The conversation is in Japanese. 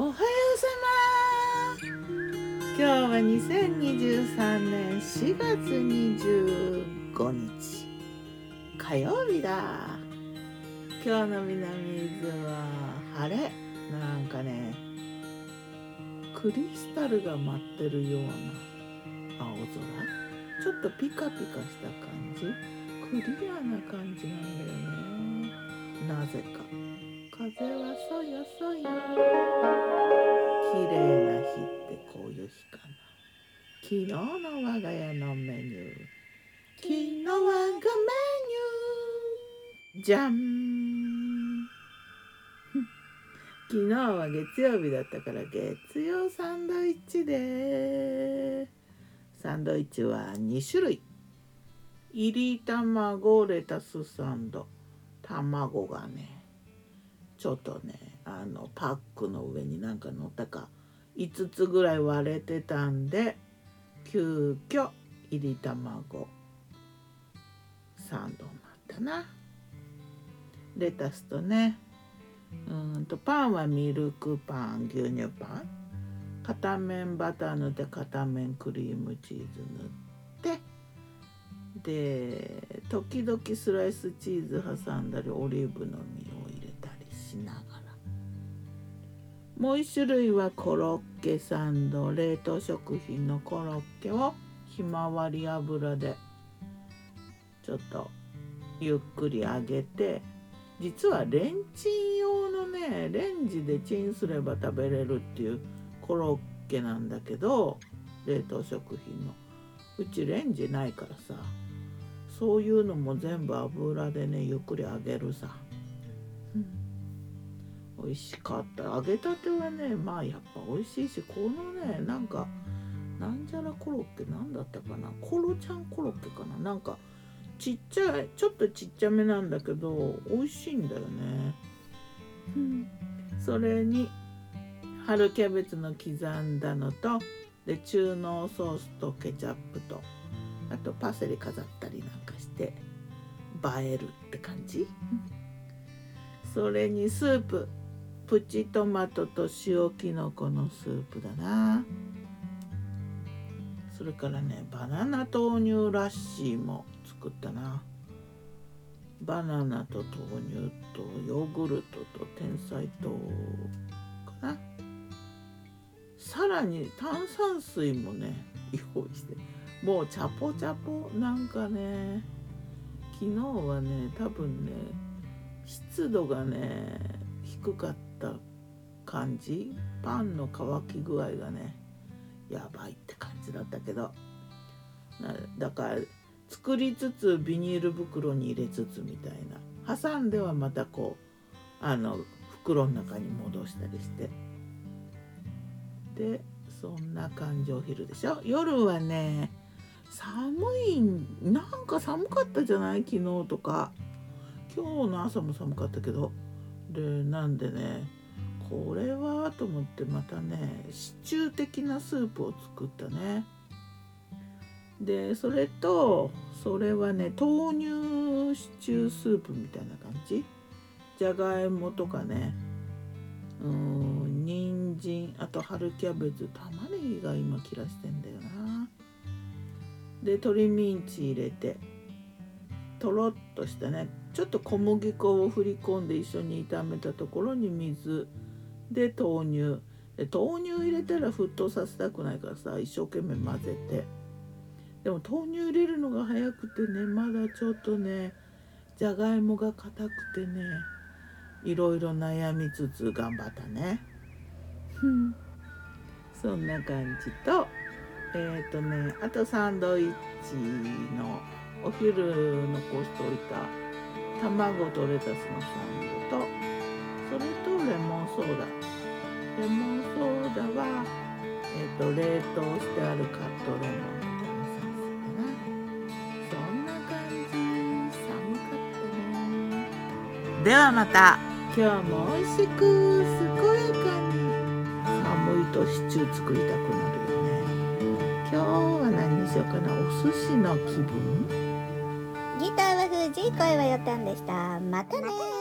おはようさま今日は2023年4月25日？火曜日だ。今日の南伊豆は晴れ。なんかねクリスタルが舞ってるような青空。ちょっとピカピカした感じ。クリアな感じなんだよね。なぜか。風はそよそよ。綺麗な日ってこういう日かな。昨日の我が家のメニュー。昨日我がメニュー。じゃん昨日は月曜日だったから月曜サンドイッチで。サンドイッチは2種類。入り卵レタスサンド。卵がねちょっとねあのパックの上になんか乗ったか5つぐらい割れてたんで急遽入り卵サンドになったな。レタスとねうんとパンはミルクパン牛乳パン。片面バター塗って片面クリームチーズ塗って。で時々スライスチーズ挟んだりオリーブの実しながら。もう一種類はコロッケサンド冷凍食品のコロッケをひまわり油でちょっとゆっくり揚げて実はレンチン用のねレンジでチンすれば食べれるっていうコロッケなんだけど冷凍食品の。うちレンジないからさそういうのも全部油でねゆっくり揚げるさ、美味しかった。揚げたてはねまあやっぱ美味しいしこのねなんかなんじゃらコロッケなんだったかな？コロちゃんコロッケかな？なんかちっちゃいちょっとちっちゃめなんだけど美味しいんだよね、うん、それに春キャベツの刻んだのとで中濃ソースとケチャップとあとパセリ飾ったりなんかして映えるって感じ、それにスーププチトマトと塩きのこのスープだな。それからねバナナ豆乳ラッシーも作ったな。バナナと豆乳とヨーグルトと天才糖かな。さらに炭酸水もね用意して。もうチャポチャポなんかね昨日はね多分ね湿度がね低かった。た感じ？パンの乾き具合がねやばいって感じだったけど。だから作りつつビニール袋に入れつつみたいな。挟んではまたこうあの袋の中に戻したりして。でそんな感じお昼でしょ？夜はね寒いなんか寒かったじゃない？昨日とか。今日の朝も寒かったけど。でなんでねこれはと思ってまたねシチュー的なスープを作ったね。でそれとそれはね豆乳シチュースープみたいな感じ。じゃがいもとかねうん人参あと春キャベツ玉ねぎが今切らしてんだよな。で鶏ミンチ入れて。とろっとしたね。ちょっと小麦粉を振り込んで一緒に炒めたところに水。で豆乳。で豆乳入れたら沸騰させたくないからさ一生懸命混ぜて。でも豆乳入れるのが早くてねまだちょっとねじゃがいもが硬くてねいろいろ悩みつつ頑張ったね。そんな感じとえっ、ー、とねあとサンドイッチのお昼残しておいた卵とレタスのサンドとそれとレモンソーダ。レモンソーダは、えーと、冷凍してあるカットレモンみたいなサイズかな。そんな感じ。寒かったね。ではまた。今日も美味しく健やかに寒いとシチュー作りたくなるよね。今日は何にしようかな。お寿司の気分？ギターは藤井声はよたんでした。またね